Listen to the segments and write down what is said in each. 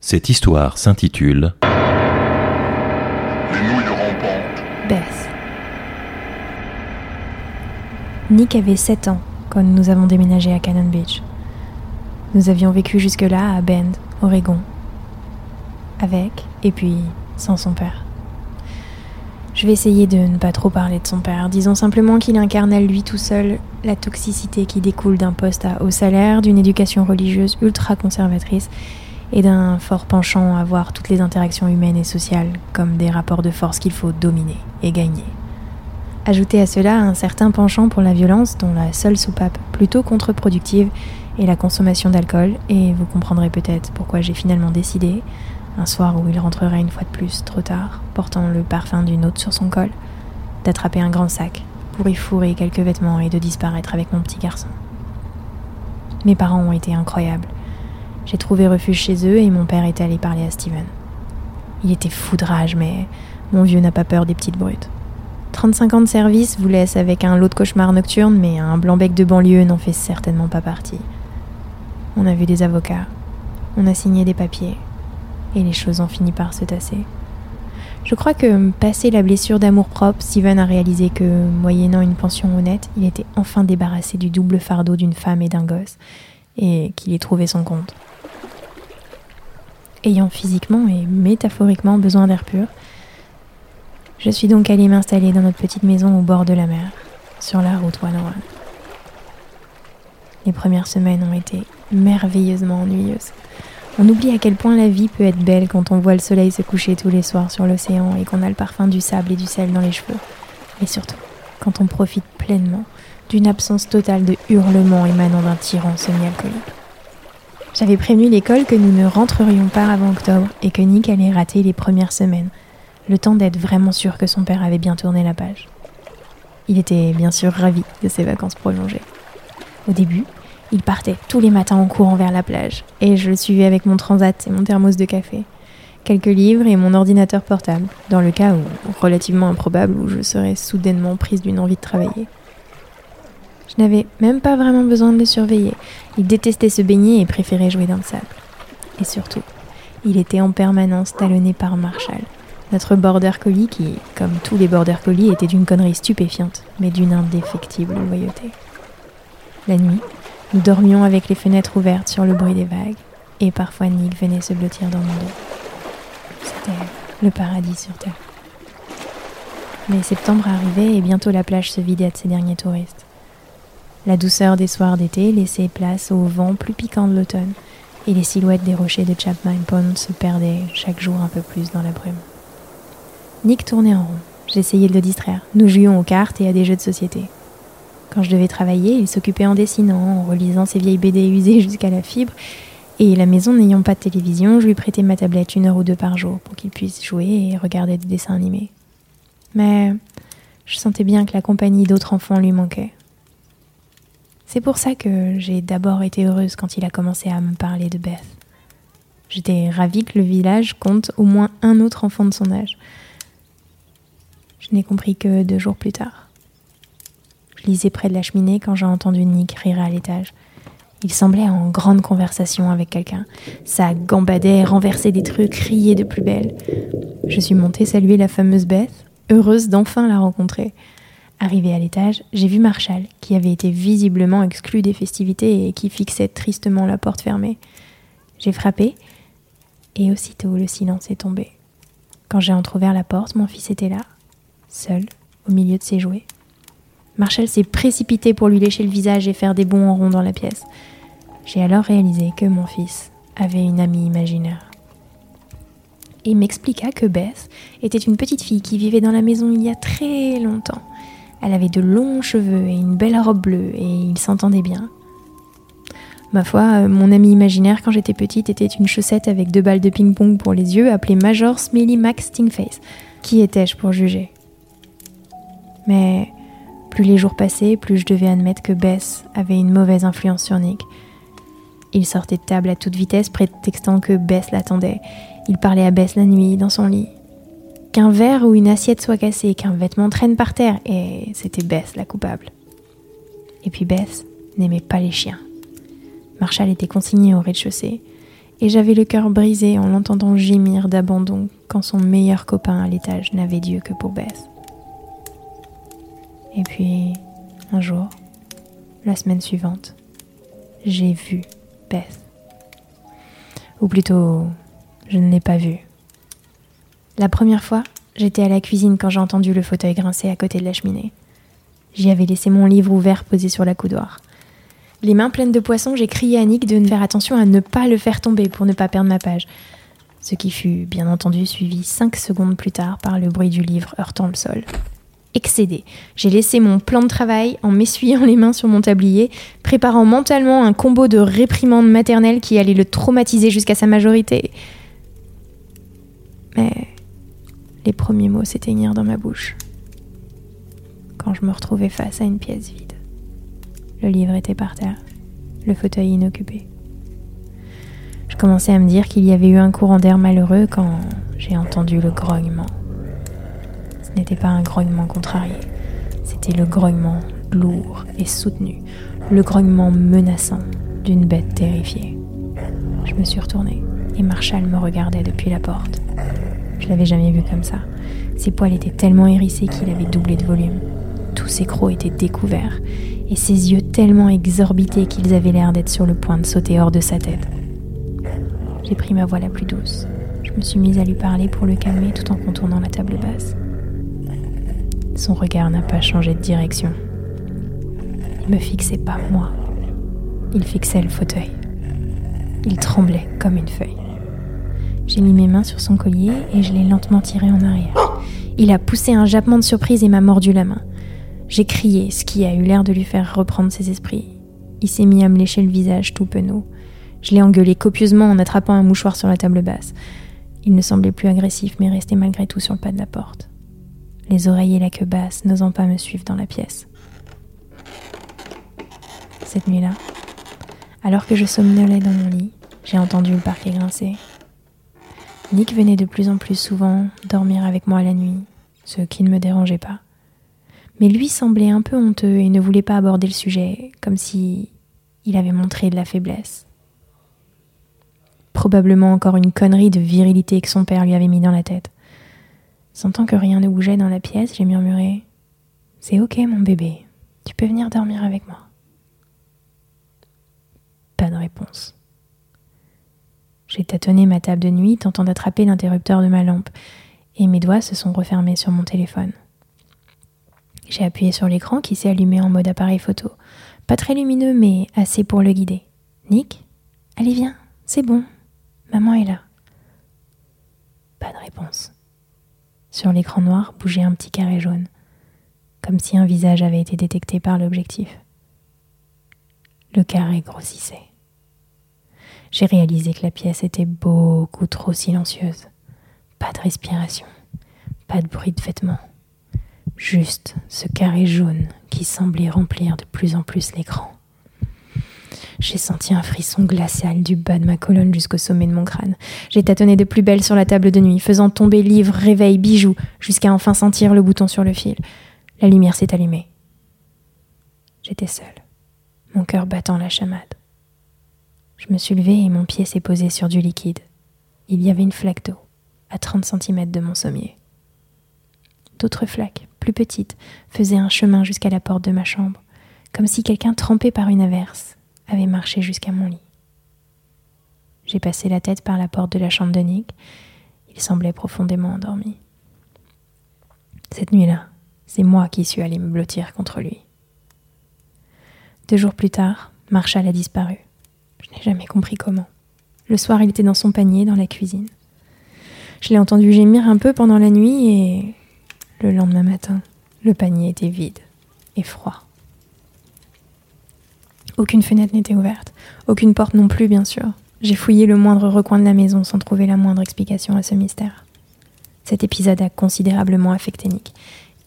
Cette histoire s'intitule Les nouilles rampantes. Beth. Nick avait 7 ans quand nous avons déménagé à Cannon Beach. Nous avions vécu jusque-là à Bend, Oregon. Avec et puis sans son père. Je vais essayer de ne pas trop parler de son père. Disons simplement qu'il incarne à lui tout seul la toxicité qui découle d'un poste à haut salaire, d'une éducation religieuse ultra conservatrice et d'un fort penchant à voir toutes les interactions humaines et sociales comme des rapports de force qu'il faut dominer et gagner. Ajoutez à cela un certain penchant pour la violence dont la seule soupape plutôt contre-productive est la consommation d'alcool et vous comprendrez peut-être pourquoi j'ai finalement décidé, un soir où il rentrerait une fois de plus trop tard, portant le parfum d'une autre sur son col, d'attraper un grand sac pour y fourrer quelques vêtements et de disparaître avec mon petit garçon. Mes parents ont été incroyables. J'ai trouvé refuge chez eux et mon père est allé parler à Steven. Il était foudrage, mais mon vieux n'a pas peur des petites brutes. 35 ans de service vous laisse avec un lot de cauchemars nocturnes, mais un blanc-bec de banlieue n'en fait certainement pas partie. On a vu des avocats, on a signé des papiers, et les choses ont fini par se tasser. Je crois que, passé la blessure d'amour-propre, Steven a réalisé que, moyennant une pension honnête, il était enfin débarrassé du double fardeau d'une femme et d'un gosse, et qu'il y trouvait son compte. Ayant physiquement et métaphoriquement besoin d'air pur, je suis donc allée m'installer dans notre petite maison au bord de la mer, sur la route 101. Les premières semaines ont été merveilleusement ennuyeuses. On oublie à quel point la vie peut être belle quand on voit le soleil se coucher tous les soirs sur l'océan et qu'on a le parfum du sable et du sel dans les cheveux. Mais surtout, quand on profite pleinement d'une absence totale de hurlements émanant d'un tyran semi-alcoolique. J'avais prévenu l'école que nous ne rentrerions pas avant octobre et que Nick allait rater les premières semaines, le temps d'être vraiment sûr que son père avait bien tourné la page. Il était bien sûr ravi de ses vacances prolongées. Au début, il partait tous les matins en courant vers la plage, et je le suivais avec mon transat et mon thermos de café, quelques livres et mon ordinateur portable, dans le cas où, relativement improbable, où je serais soudainement prise d'une envie de travailler. Je n'avais même pas vraiment besoin de le surveiller. Il détestait se baigner et préférait jouer dans le sable. Et surtout, il était en permanence talonné par Marshall, notre border collie qui, comme tous les border collies, était d'une connerie stupéfiante, mais d'une indéfectible loyauté. La nuit, nous dormions avec les fenêtres ouvertes sur le bruit des vagues, et parfois Nick venait se blottir dans mon dos. C'était le paradis sur Terre. Mais septembre arrivait et bientôt la plage se vidait de ses derniers touristes. La douceur des soirs d'été laissait place au vent plus piquant de l'automne, et les silhouettes des rochers de Chapman Pond se perdaient chaque jour un peu plus dans la brume. Nick tournait en rond. J'essayais de le distraire. Nous jouions aux cartes et à des jeux de société. Quand je devais travailler, il s'occupait en dessinant, en relisant ses vieilles BD usées jusqu'à la fibre, et la maison n'ayant pas de télévision, je lui prêtais ma tablette une heure ou deux par jour pour qu'il puisse jouer et regarder des dessins animés. Mais je sentais bien que la compagnie d'autres enfants lui manquait. C'est pour ça que j'ai d'abord été heureuse quand il a commencé à me parler de Beth. J'étais ravie que le village compte au moins un autre enfant de son âge. Je n'ai compris que deux jours plus tard. Je lisais près de la cheminée quand j'ai entendu Nick rire à l'étage. Il semblait en grande conversation avec quelqu'un. Ça gambadait, renversait des trucs, criait de plus belle. Je suis montée saluer la fameuse Beth, heureuse d'enfin la rencontrer. Arrivée à l'étage, j'ai vu Marshall, qui avait été visiblement exclu des festivités et qui fixait tristement la porte fermée. J'ai frappé, et aussitôt le silence est tombé. Quand j'ai entr'ouvert la porte, mon fils était là, seul, au milieu de ses jouets. Marshall s'est précipité pour lui lécher le visage et faire des bonds en rond dans la pièce. J'ai alors réalisé que mon fils avait une amie imaginaire. Il m'expliqua que Beth était une petite fille qui vivait dans la maison il y a très longtemps. Elle avait de longs cheveux et une belle robe bleue et ils s'entendaient bien. Ma foi, mon ami imaginaire quand j'étais petite était une chaussette avec deux balles de ping-pong pour les yeux appelée Major Smelly Max Stingface. Qui étais-je pour juger? Mais plus les jours passaient, plus je devais admettre que Bess avait une mauvaise influence sur Nick. Il sortait de table à toute vitesse, prétextant que Bess l'attendait. Il parlait à Bess la nuit, dans son lit. Qu'un verre ou une assiette soit cassé, qu'un vêtement traîne par terre, et c'était Bess la coupable. Et puis Bess n'aimait pas les chiens. Marshall était consigné au rez-de-chaussée, et j'avais le cœur brisé en l'entendant gémir d'abandon quand son meilleur copain à l'étage n'avait Dieu que pour Beth. Et puis, un jour, la semaine suivante, j'ai vu Beth. Ou plutôt, je ne l'ai pas vue. La première fois, j'étais à la cuisine quand j'ai entendu le fauteuil grincer à côté de la cheminée. J'y avais laissé mon livre ouvert posé sur la coudoir. Les mains pleines de poissons, j'ai crié à Nick de faire attention à ne pas le faire tomber pour ne pas perdre ma page. Ce qui fut bien entendu suivi cinq secondes plus tard par le bruit du livre heurtant le sol. Excédé, j'ai laissé mon plan de travail en m'essuyant les mains sur mon tablier, préparant mentalement un combo de réprimandes maternelles qui allait le traumatiser jusqu'à sa majorité. Mais les premiers mots s'éteignirent dans ma bouche quand je me retrouvais face à une pièce vide. Le livre était par terre, le fauteuil inoccupé. Je commençais à me dire qu'il y avait eu un courant d'air malheureux quand j'ai entendu le grognement. Ce n'était pas un grognement contrarié, c'était le grognement lourd et soutenu, le grognement menaçant d'une bête terrifiée. Je me suis retournée et Marshall me regardait depuis la porte. Je l'avais jamais vu comme ça. Ses poils étaient tellement hérissés qu'il avait doublé de volume. Tous ses crocs étaient découverts et ses yeux tellement exorbités qu'ils avaient l'air d'être sur le point de sauter hors de sa tête. J'ai pris ma voix la plus douce. Je me suis mise à lui parler pour le calmer tout en contournant la table basse. Son regard n'a pas changé de direction. Il me fixait pas moi. Il fixait le fauteuil. Il tremblait comme une feuille. J'ai mis mes mains sur son collier et je l'ai lentement tiré en arrière. Il a poussé un jappement de surprise et m'a mordu la main. J'ai crié, ce qui a eu l'air de lui faire reprendre ses esprits. Il s'est mis à me lécher le visage tout penaud. Je l'ai engueulé copieusement en attrapant un mouchoir sur la table basse. Il ne semblait plus agressif, mais restait malgré tout sur le pas de la porte. Les oreilles et la queue basse, n'osant pas me suivre dans la pièce. Cette nuit-là, alors que je somnolais dans mon lit, j'ai entendu le parquet grincer. Nick venait de plus en plus souvent dormir avec moi la nuit, ce qui ne me dérangeait pas mais lui semblait un peu honteux et ne voulait pas aborder le sujet, comme si il avait montré de la faiblesse. Probablement encore une connerie de virilité que son père lui avait mis dans la tête. Sentant que rien ne bougeait dans la pièce, j'ai murmuré C'est ok, mon bébé, tu peux venir dormir avec moi. Pas de réponse. J'ai tâtonné ma table de nuit, tentant d'attraper l'interrupteur de ma lampe, et mes doigts se sont refermés sur mon téléphone. J'ai appuyé sur l'écran qui s'est allumé en mode appareil photo. Pas très lumineux, mais assez pour le guider. Nick Allez, viens, c'est bon. Maman est là. Pas de réponse. Sur l'écran noir bougeait un petit carré jaune, comme si un visage avait été détecté par l'objectif. Le carré grossissait. J'ai réalisé que la pièce était beaucoup trop silencieuse. Pas de respiration, pas de bruit de vêtements. Juste ce carré jaune qui semblait remplir de plus en plus l'écran. J'ai senti un frisson glacial du bas de ma colonne jusqu'au sommet de mon crâne. J'ai tâtonné de plus belle sur la table de nuit, faisant tomber livres, réveil, bijoux, jusqu'à enfin sentir le bouton sur le fil. La lumière s'est allumée. J'étais seule, mon cœur battant la chamade. Je me suis levée et mon pied s'est posé sur du liquide. Il y avait une flaque d'eau, à 30 cm de mon sommier. D'autres flaques, plus petite, faisait un chemin jusqu'à la porte de ma chambre, comme si quelqu'un trempé par une averse avait marché jusqu'à mon lit. J'ai passé la tête par la porte de la chambre de Nick. Il semblait profondément endormi. Cette nuit-là, c'est moi qui suis allé me blottir contre lui. Deux jours plus tard, Marshall a disparu. Je jamais compris comment. Le soir, il était dans son panier dans la cuisine. Je l'ai entendu gémir un peu pendant la nuit et le lendemain matin, le panier était vide et froid. Aucune fenêtre n'était ouverte, aucune porte non plus, bien sûr. J'ai fouillé le moindre recoin de la maison sans trouver la moindre explication à ce mystère. Cet épisode a considérablement affecté Nick,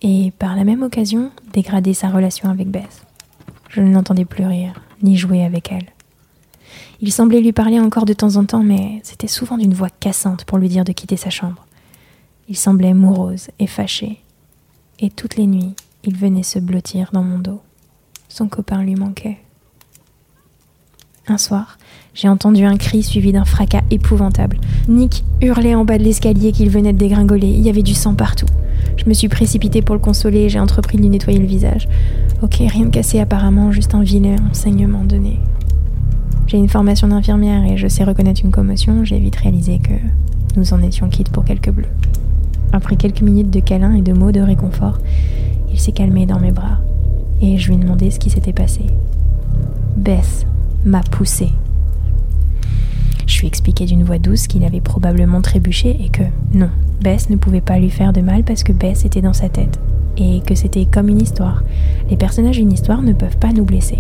et par la même occasion dégradé sa relation avec Beth. Je ne l'entendais plus rire, ni jouer avec elle. Il semblait lui parler encore de temps en temps, mais c'était souvent d'une voix cassante pour lui dire de quitter sa chambre. Il semblait morose et fâché, et toutes les nuits, il venait se blottir dans mon dos. Son copain lui manquait. Un soir, j'ai entendu un cri suivi d'un fracas épouvantable. Nick hurlait en bas de l'escalier qu'il venait de dégringoler. Il y avait du sang partout. Je me suis précipitée pour le consoler et j'ai entrepris de lui nettoyer le visage. Ok, rien de cassé apparemment, juste un vilain enseignement donné. J'ai une formation d'infirmière et je sais reconnaître une commotion, j'ai vite réalisé que nous en étions quittes pour quelques bleus. Après quelques minutes de câlins et de mots de réconfort, il s'est calmé dans mes bras et je lui ai demandé ce qui s'était passé. Bess m'a poussé. Je lui ai expliqué d'une voix douce qu'il avait probablement trébuché et que non, Bess ne pouvait pas lui faire de mal parce que Bess était dans sa tête et que c'était comme une histoire. Les personnages d'une histoire ne peuvent pas nous blesser.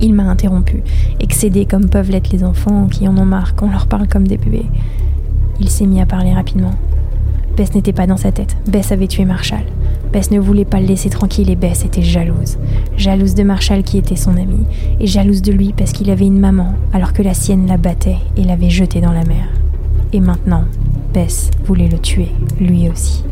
Il m'a interrompu, excédé comme peuvent l'être les enfants qui en ont marre qu'on leur parle comme des bébés. Il s'est mis à parler rapidement. Bess n'était pas dans sa tête. Bess avait tué Marshall. Bess ne voulait pas le laisser tranquille et Bess était jalouse. Jalouse de Marshall qui était son ami, et jalouse de lui parce qu'il avait une maman, alors que la sienne la battait et l'avait jeté dans la mer. Et maintenant, Bess voulait le tuer, lui aussi.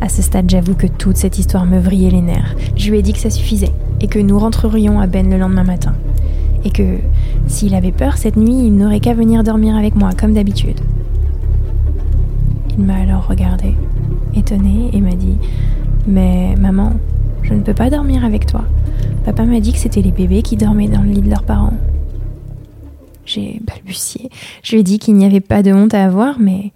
À ce stade, j'avoue que toute cette histoire me vrillait les nerfs. Je lui ai dit que ça suffisait, et que nous rentrerions à Ben le lendemain matin. Et que, s'il avait peur cette nuit, il n'aurait qu'à venir dormir avec moi, comme d'habitude. Il m'a alors regardé étonné et m'a dit Mais maman, je ne peux pas dormir avec toi. Papa m'a dit que c'était les bébés qui dormaient dans le lit de leurs parents. J'ai balbutié. Je lui ai dit qu'il n'y avait pas de honte à avoir, mais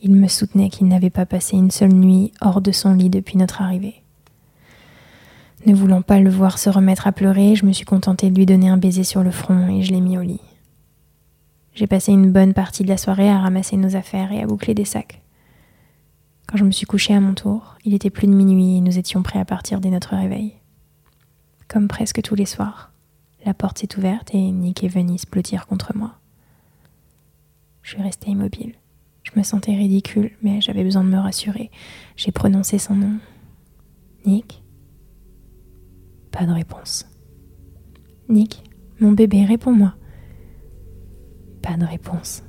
il me soutenait qu'il n'avait pas passé une seule nuit hors de son lit depuis notre arrivée. Ne voulant pas le voir se remettre à pleurer, je me suis contentée de lui donner un baiser sur le front et je l'ai mis au lit. J'ai passé une bonne partie de la soirée à ramasser nos affaires et à boucler des sacs. Quand je me suis couchée à mon tour, il était plus de minuit et nous étions prêts à partir dès notre réveil. Comme presque tous les soirs, la porte s'est ouverte et Nick et Venise blottirent contre moi. Je suis restée immobile. Je me sentais ridicule, mais j'avais besoin de me rassurer. J'ai prononcé son nom. Nick? Pas de réponse. Nick, mon bébé, réponds-moi. Pas de réponse.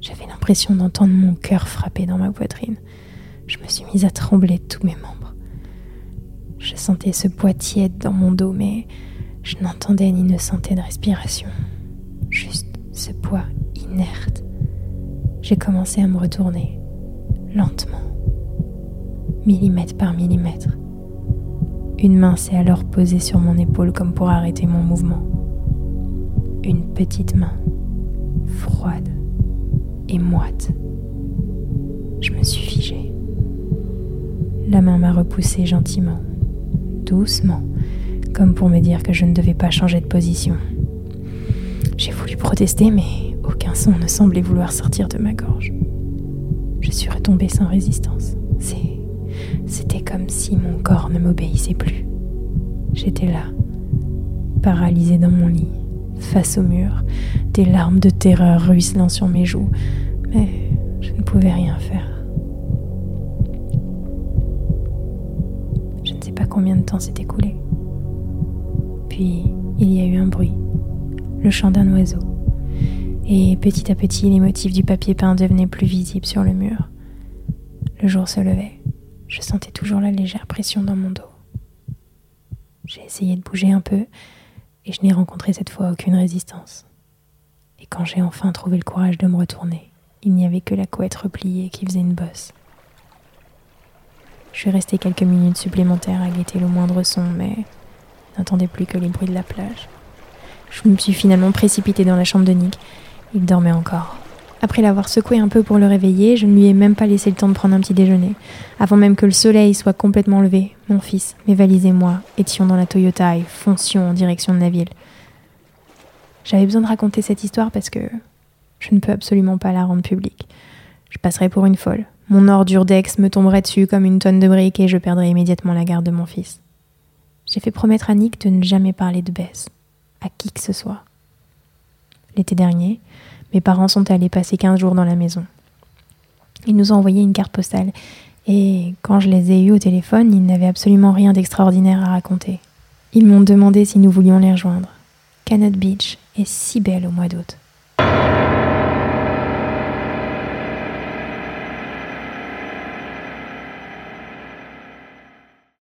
J'avais l'impression d'entendre mon cœur frapper dans ma poitrine. Je me suis mise à trembler de tous mes membres. Je sentais ce poids tiède dans mon dos, mais je n'entendais ni ne sentais de respiration. Juste ce poids inerte. J'ai commencé à me retourner, lentement, millimètre par millimètre. Une main s'est alors posée sur mon épaule comme pour arrêter mon mouvement. Une petite main, froide et moite. Je me suis figée. La main m'a repoussée gentiment, doucement, comme pour me dire que je ne devais pas changer de position. J'ai voulu protester, mais aucun son ne semblait vouloir sortir de ma gorge. Je suis retombée sans résistance. C'était comme si mon corps ne m'obéissait plus. J'étais là, paralysée dans mon lit, face au mur, des larmes de terreur ruisselant sur mes joues, mais je ne pouvais rien faire. Je ne sais pas combien de temps s'est écoulé. Puis il y a eu un bruit, le chant d'un oiseau. Et petit à petit, les motifs du papier peint devenaient plus visibles sur le mur. Le jour se levait. Je sentais toujours la légère pression dans mon dos. J'ai essayé de bouger un peu et je n'ai rencontré cette fois aucune résistance. Et quand j'ai enfin trouvé le courage de me retourner, il n'y avait que la couette repliée qui faisait une bosse. Je suis restée quelques minutes supplémentaires à guetter le moindre son, mais n'entendais plus que les bruits de la plage. Je me suis finalement précipitée dans la chambre de Nick. Il dormait encore. Après l'avoir secoué un peu pour le réveiller, je ne lui ai même pas laissé le temps de prendre un petit déjeuner. Avant même que le soleil soit complètement levé, mon fils, mes valises et moi étions dans la Toyota et foncions en direction de la ville. J'avais besoin de raconter cette histoire parce que je ne peux absolument pas la rendre publique. Je passerais pour une folle. Mon ordure d'ex me tomberait dessus comme une tonne de briques et je perdrais immédiatement la garde de mon fils. J'ai fait promettre à Nick de ne jamais parler de Bess, à qui que ce soit. L'été dernier, mes parents sont allés passer 15 jours dans la maison. Ils nous ont envoyé une carte postale et quand je les ai eus au téléphone, ils n'avaient absolument rien d'extraordinaire à raconter. Ils m'ont demandé si nous voulions les rejoindre. Canot Beach est si belle au mois d'août.